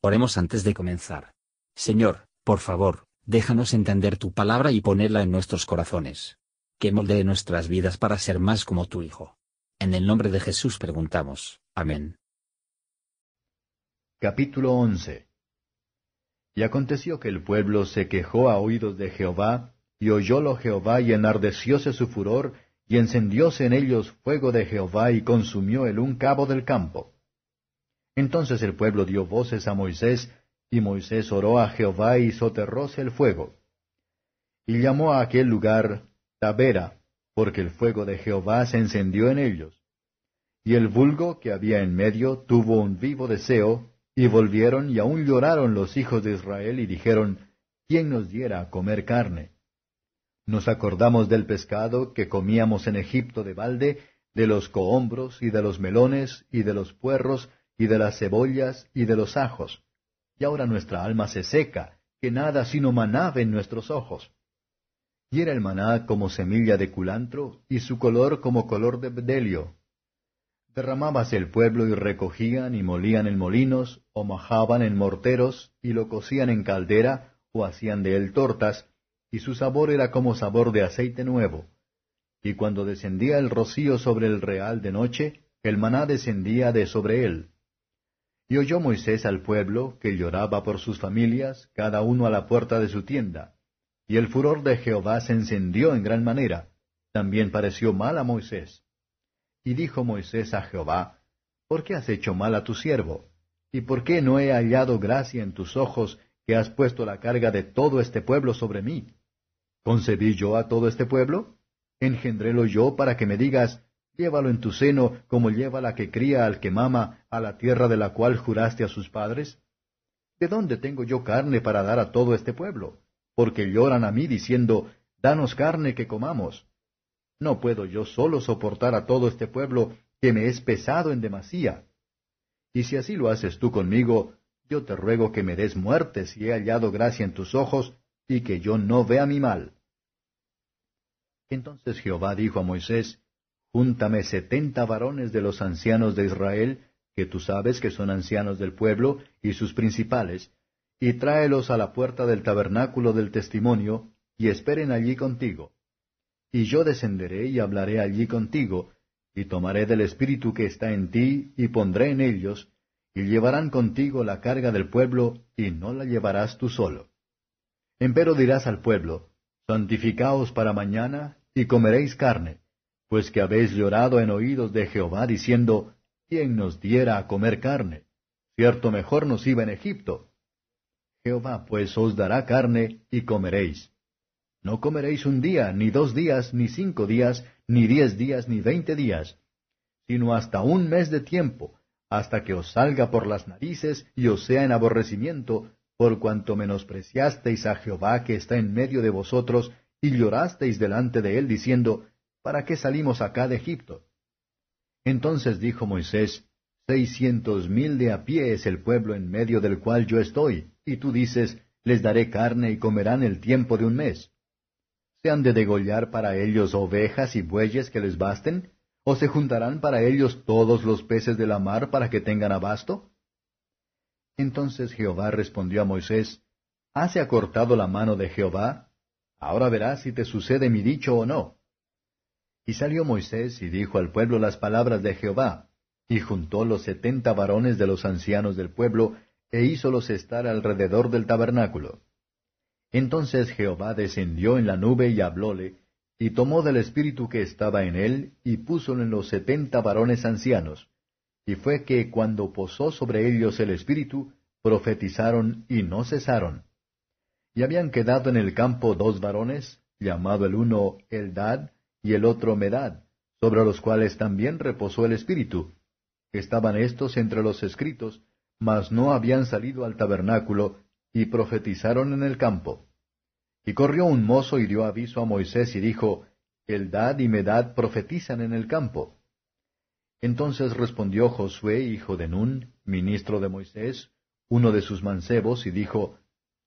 Oremos antes de comenzar. Señor, por favor, déjanos entender tu palabra y ponerla en nuestros corazones. Que moldee nuestras vidas para ser más como tu Hijo. En el nombre de Jesús preguntamos. Amén. Capítulo 11 Y aconteció que el pueblo se quejó a oídos de Jehová, y oyólo Jehová y enardecióse su furor, y encendióse en ellos fuego de Jehová y consumió el un cabo del campo. Entonces el pueblo dio voces a Moisés, y Moisés oró a Jehová y soterróse el fuego. Y llamó a aquel lugar Tabera, porque el fuego de Jehová se encendió en ellos. Y el vulgo que había en medio tuvo un vivo deseo, y volvieron y aún lloraron los hijos de Israel y dijeron, ¿quién nos diera a comer carne? Nos acordamos del pescado que comíamos en Egipto de balde, de los cohombros y de los melones y de los puerros y de las cebollas y de los ajos. Y ahora nuestra alma se seca, que nada sino maná en nuestros ojos. Y era el maná como semilla de culantro, y su color como color de bedelio. Derramábase el pueblo y recogían y molían en molinos, o majaban en morteros, y lo cocían en caldera, o hacían de él tortas, y su sabor era como sabor de aceite nuevo. Y cuando descendía el rocío sobre el real de noche, el maná descendía de sobre él. Y oyó Moisés al pueblo, que lloraba por sus familias, cada uno a la puerta de su tienda. Y el furor de Jehová se encendió en gran manera. También pareció mal a Moisés. Y dijo Moisés a Jehová, ¿Por qué has hecho mal a tu siervo? ¿Y por qué no he hallado gracia en tus ojos, que has puesto la carga de todo este pueblo sobre mí? ¿Concebí yo a todo este pueblo? ¿Engendrélo yo para que me digas, Llévalo en tu seno como lleva la que cría al que mama a la tierra de la cual juraste a sus padres. ¿De dónde tengo yo carne para dar a todo este pueblo? Porque lloran a mí diciendo, Danos carne que comamos. No puedo yo solo soportar a todo este pueblo que me es pesado en demasía. Y si así lo haces tú conmigo, yo te ruego que me des muerte si he hallado gracia en tus ojos, y que yo no vea mi mal. Entonces Jehová dijo a Moisés, Júntame setenta varones de los ancianos de Israel, que tú sabes que son ancianos del pueblo, y sus principales, y tráelos a la puerta del tabernáculo del testimonio, y esperen allí contigo. Y yo descenderé y hablaré allí contigo, y tomaré del espíritu que está en ti, y pondré en ellos, y llevarán contigo la carga del pueblo, y no la llevarás tú solo. Empero dirás al pueblo, Santificaos para mañana, y comeréis carne pues que habéis llorado en oídos de Jehová, diciendo, ¿quién nos diera a comer carne? Cierto mejor nos iba en Egipto. Jehová pues os dará carne y comeréis. No comeréis un día, ni dos días, ni cinco días, ni diez días, ni veinte días, sino hasta un mes de tiempo, hasta que os salga por las narices y os sea en aborrecimiento, por cuanto menospreciasteis a Jehová que está en medio de vosotros, y llorasteis delante de él, diciendo, ¿para qué salimos acá de Egipto? Entonces dijo Moisés, Seiscientos mil de a pie es el pueblo en medio del cual yo estoy, y tú dices, les daré carne y comerán el tiempo de un mes. ¿Se han de degollar para ellos ovejas y bueyes que les basten? ¿O se juntarán para ellos todos los peces de la mar para que tengan abasto? Entonces Jehová respondió a Moisés, ¿Hase acortado la mano de Jehová? Ahora verás si te sucede mi dicho o no. Y salió Moisés y dijo al pueblo las palabras de Jehová, y juntó los setenta varones de los ancianos del pueblo, e hízolos estar alrededor del tabernáculo. Entonces Jehová descendió en la nube y hablóle, y tomó del espíritu que estaba en él, y púsolo en los setenta varones ancianos. Y fue que cuando posó sobre ellos el espíritu, profetizaron y no cesaron. Y habían quedado en el campo dos varones, llamado el uno Eldad, y el otro Medad, sobre los cuales también reposó el Espíritu. Estaban estos entre los escritos, mas no habían salido al tabernáculo, y profetizaron en el campo. Y corrió un mozo y dio aviso a Moisés y dijo, Eldad y Medad profetizan en el campo. Entonces respondió Josué, hijo de Nun, ministro de Moisés, uno de sus mancebos, y dijo,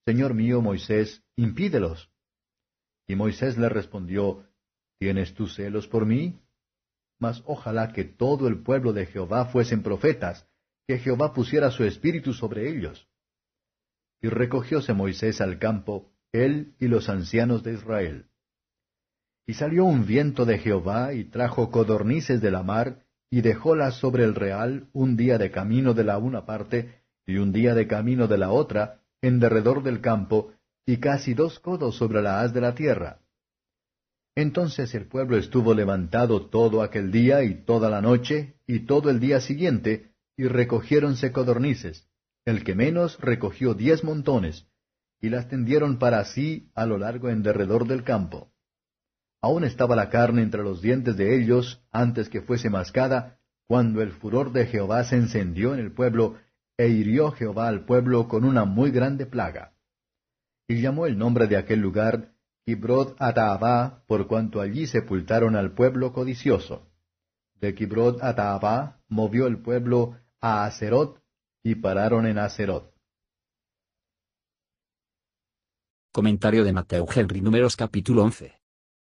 Señor mío Moisés, impídelos. Y Moisés le respondió, ¿Tienes tú celos por mí? Mas ojalá que todo el pueblo de Jehová fuesen profetas, que Jehová pusiera su espíritu sobre ellos. y recogióse Moisés al campo, él y los ancianos de Israel. Y salió un viento de Jehová y trajo codornices de la mar, y dejólas sobre el real un día de camino de la una parte, y un día de camino de la otra, en derredor del campo, y casi dos codos sobre la haz de la tierra. Entonces el pueblo estuvo levantado todo aquel día y toda la noche, y todo el día siguiente, y recogiéronse codornices. El que menos recogió diez montones, y las tendieron para sí a lo largo en derredor del campo. Aún estaba la carne entre los dientes de ellos antes que fuese mascada, cuando el furor de Jehová se encendió en el pueblo, e hirió Jehová al pueblo con una muy grande plaga. Y llamó el nombre de aquel lugar Kibrod Ataabá, por cuanto allí sepultaron al pueblo codicioso. De Kibrod Ataabá movió el pueblo a Acerot, y pararon en Acerot. Comentario de Mateo Henry Números capítulo 11.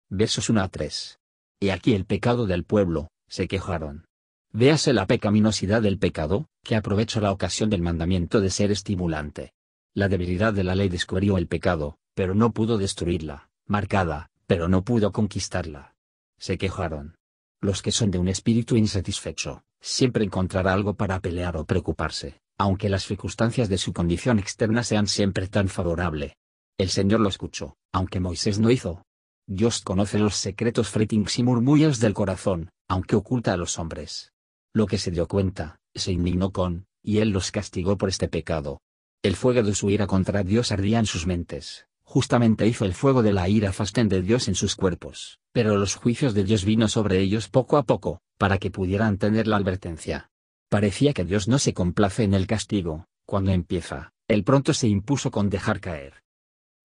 Versos 1 a 3. Y aquí el pecado del pueblo, se quejaron. Véase la pecaminosidad del pecado, que aprovechó la ocasión del mandamiento de ser estimulante. La debilidad de la ley descubrió el pecado, pero no pudo destruirla, marcada, pero no pudo conquistarla. Se quejaron. Los que son de un espíritu insatisfecho, siempre encontrará algo para pelear o preocuparse, aunque las circunstancias de su condición externa sean siempre tan favorable. El Señor lo escuchó, aunque Moisés no hizo. Dios conoce los secretos fretings y murmullos del corazón, aunque oculta a los hombres. Lo que se dio cuenta, se indignó con, y él los castigó por este pecado. El fuego de su ira contra Dios ardía en sus mentes, justamente hizo el fuego de la ira fasten de Dios en sus cuerpos, pero los juicios de Dios vino sobre ellos poco a poco, para que pudieran tener la advertencia. Parecía que Dios no se complace en el castigo, cuando empieza, él pronto se impuso con dejar caer.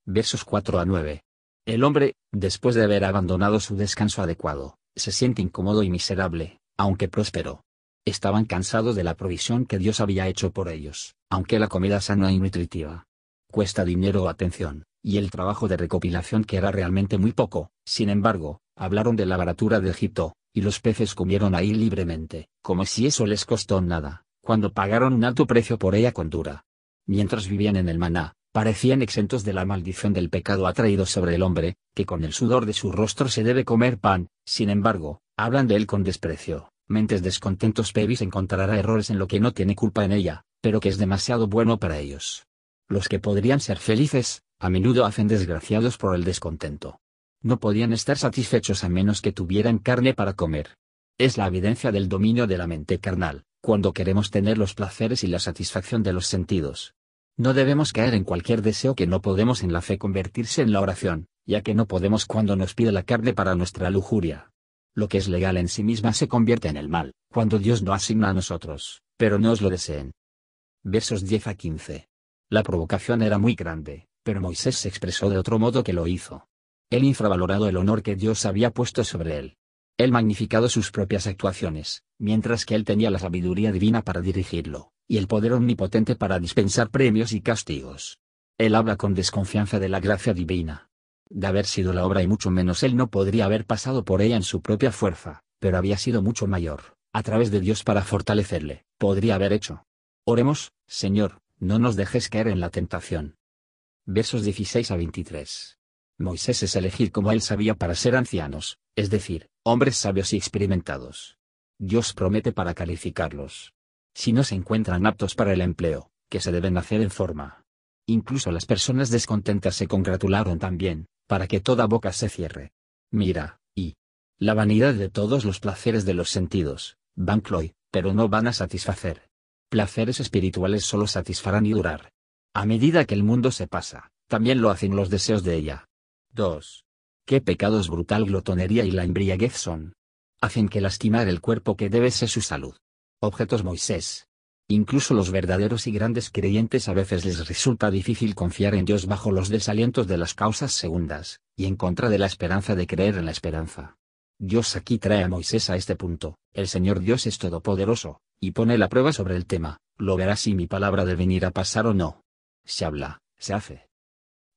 Versos 4 a 9. El hombre, después de haber abandonado su descanso adecuado, se siente incómodo y miserable, aunque próspero. Estaban cansados de la provisión que Dios había hecho por ellos, aunque la comida sana y nutritiva. Cuesta dinero o atención, y el trabajo de recopilación que era realmente muy poco, sin embargo, hablaron de la baratura de Egipto, y los peces comieron ahí libremente, como si eso les costó nada, cuando pagaron un alto precio por ella con dura. Mientras vivían en el maná, parecían exentos de la maldición del pecado atraído sobre el hombre, que con el sudor de su rostro se debe comer pan, sin embargo, hablan de él con desprecio. Mentes descontentos Pevis encontrará errores en lo que no tiene culpa en ella, pero que es demasiado bueno para ellos. Los que podrían ser felices, a menudo hacen desgraciados por el descontento. No podían estar satisfechos a menos que tuvieran carne para comer. Es la evidencia del dominio de la mente carnal, cuando queremos tener los placeres y la satisfacción de los sentidos. No debemos caer en cualquier deseo que no podemos en la fe convertirse en la oración, ya que no podemos cuando nos pide la carne para nuestra lujuria. Lo que es legal en sí misma se convierte en el mal, cuando Dios no asigna a nosotros, pero no os lo deseen. Versos 10 a 15. La provocación era muy grande, pero Moisés se expresó de otro modo que lo hizo. Él infravalorado el honor que Dios había puesto sobre él. Él magnificado sus propias actuaciones, mientras que él tenía la sabiduría divina para dirigirlo y el poder omnipotente para dispensar premios y castigos. Él habla con desconfianza de la gracia divina. De haber sido la obra y mucho menos él no podría haber pasado por ella en su propia fuerza, pero había sido mucho mayor, a través de Dios para fortalecerle, podría haber hecho. Oremos, Señor, no nos dejes caer en la tentación. Versos 16 a 23. Moisés es elegir como él sabía para ser ancianos, es decir, hombres sabios y experimentados. Dios promete para calificarlos si no se encuentran aptos para el empleo, que se deben hacer en forma. Incluso las personas descontentas se congratularon también, para que toda boca se cierre. Mira, y la vanidad de todos los placeres de los sentidos, van cloy, pero no van a satisfacer. Placeres espirituales solo satisfarán y durar. A medida que el mundo se pasa, también lo hacen los deseos de ella. 2. ¿Qué pecados brutal glotonería y la embriaguez son? Hacen que lastimar el cuerpo que debe ser su salud. Objetos Moisés. Incluso los verdaderos y grandes creyentes a veces les resulta difícil confiar en Dios bajo los desalientos de las causas segundas, y en contra de la esperanza de creer en la esperanza. Dios aquí trae a Moisés a este punto, el Señor Dios es todopoderoso, y pone la prueba sobre el tema, lo verá si mi palabra de venir a pasar o no. Se habla, se hace.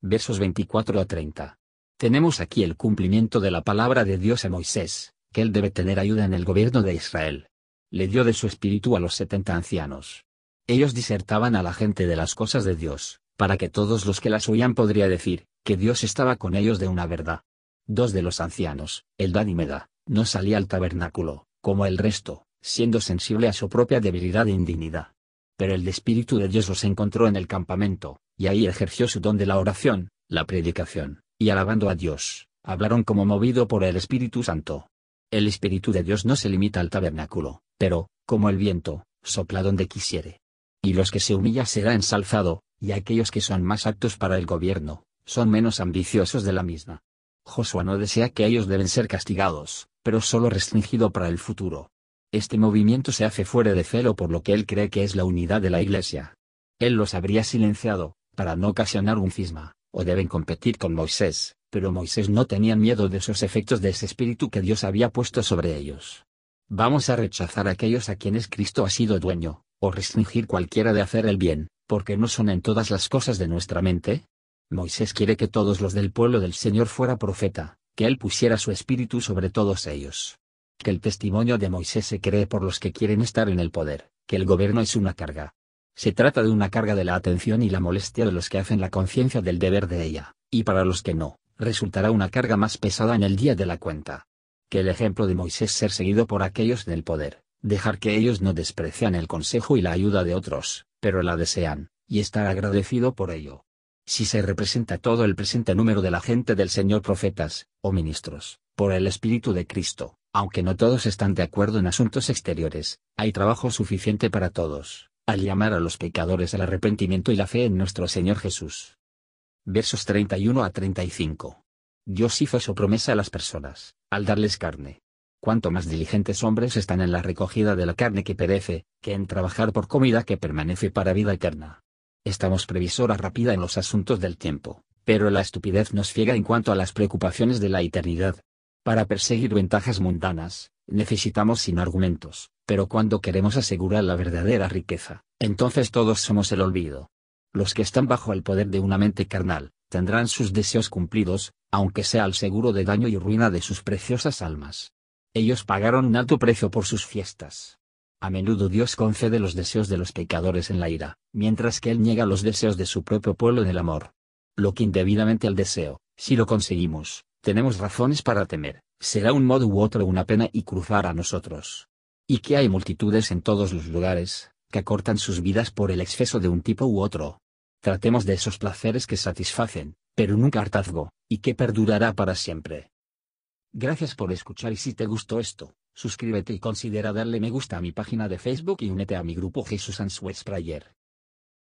Versos 24 a 30. Tenemos aquí el cumplimiento de la palabra de Dios a Moisés, que él debe tener ayuda en el gobierno de Israel le dio de su espíritu a los setenta ancianos. Ellos disertaban a la gente de las cosas de Dios, para que todos los que las oían podría decir, que Dios estaba con ellos de una verdad. Dos de los ancianos, Eldad y no salía al tabernáculo, como el resto, siendo sensible a su propia debilidad e indignidad. Pero el Espíritu de Dios los encontró en el campamento, y ahí ejerció su don de la oración, la predicación, y alabando a Dios, hablaron como movido por el Espíritu Santo. El Espíritu de Dios no se limita al tabernáculo, pero, como el viento, sopla donde quisiere. Y los que se humilla será ensalzado, y aquellos que son más aptos para el gobierno, son menos ambiciosos de la misma. Josué no desea que ellos deben ser castigados, pero solo restringido para el futuro. Este movimiento se hace fuera de celo por lo que él cree que es la unidad de la Iglesia. Él los habría silenciado, para no ocasionar un cisma, o deben competir con Moisés, pero Moisés no tenía miedo de esos efectos de ese espíritu que Dios había puesto sobre ellos. Vamos a rechazar a aquellos a quienes Cristo ha sido dueño, o restringir cualquiera de hacer el bien, porque no son en todas las cosas de nuestra mente. Moisés quiere que todos los del pueblo del Señor fuera profeta, que él pusiera su espíritu sobre todos ellos. Que el testimonio de Moisés se cree por los que quieren estar en el poder, que el gobierno es una carga. Se trata de una carga de la atención y la molestia de los que hacen la conciencia del deber de ella, y para los que no, resultará una carga más pesada en el día de la cuenta. Que el ejemplo de Moisés ser seguido por aquellos del poder, dejar que ellos no desprecian el consejo y la ayuda de otros, pero la desean, y estar agradecido por ello. Si se representa todo el presente número de la gente del Señor profetas, o ministros, por el Espíritu de Cristo, aunque no todos están de acuerdo en asuntos exteriores, hay trabajo suficiente para todos, al llamar a los pecadores al arrepentimiento y la fe en nuestro Señor Jesús. Versos 31 a 35. Dios hizo su promesa a las personas, al darles carne. Cuanto más diligentes hombres están en la recogida de la carne que perece, que en trabajar por comida que permanece para vida eterna. Estamos previsora rápida en los asuntos del tiempo, pero la estupidez nos ciega en cuanto a las preocupaciones de la eternidad. Para perseguir ventajas mundanas, necesitamos sin argumentos, pero cuando queremos asegurar la verdadera riqueza, entonces todos somos el olvido. Los que están bajo el poder de una mente carnal, tendrán sus deseos cumplidos, aunque sea al seguro de daño y ruina de sus preciosas almas. Ellos pagaron un alto precio por sus fiestas, a menudo Dios concede los deseos de los pecadores en la ira, mientras que Él niega los deseos de su propio pueblo en el amor. Lo que indebidamente al deseo, si lo conseguimos, tenemos razones para temer, será un modo u otro una pena y cruzar a nosotros. Y que hay multitudes en todos los lugares, que acortan sus vidas por el exceso de un tipo u otro. Tratemos de esos placeres que satisfacen, pero nunca hartazgo, y que perdurará para siempre. Gracias por escuchar y si te gustó esto, suscríbete y considera darle me gusta a mi página de Facebook y únete a mi grupo Jesús Answers Prayer.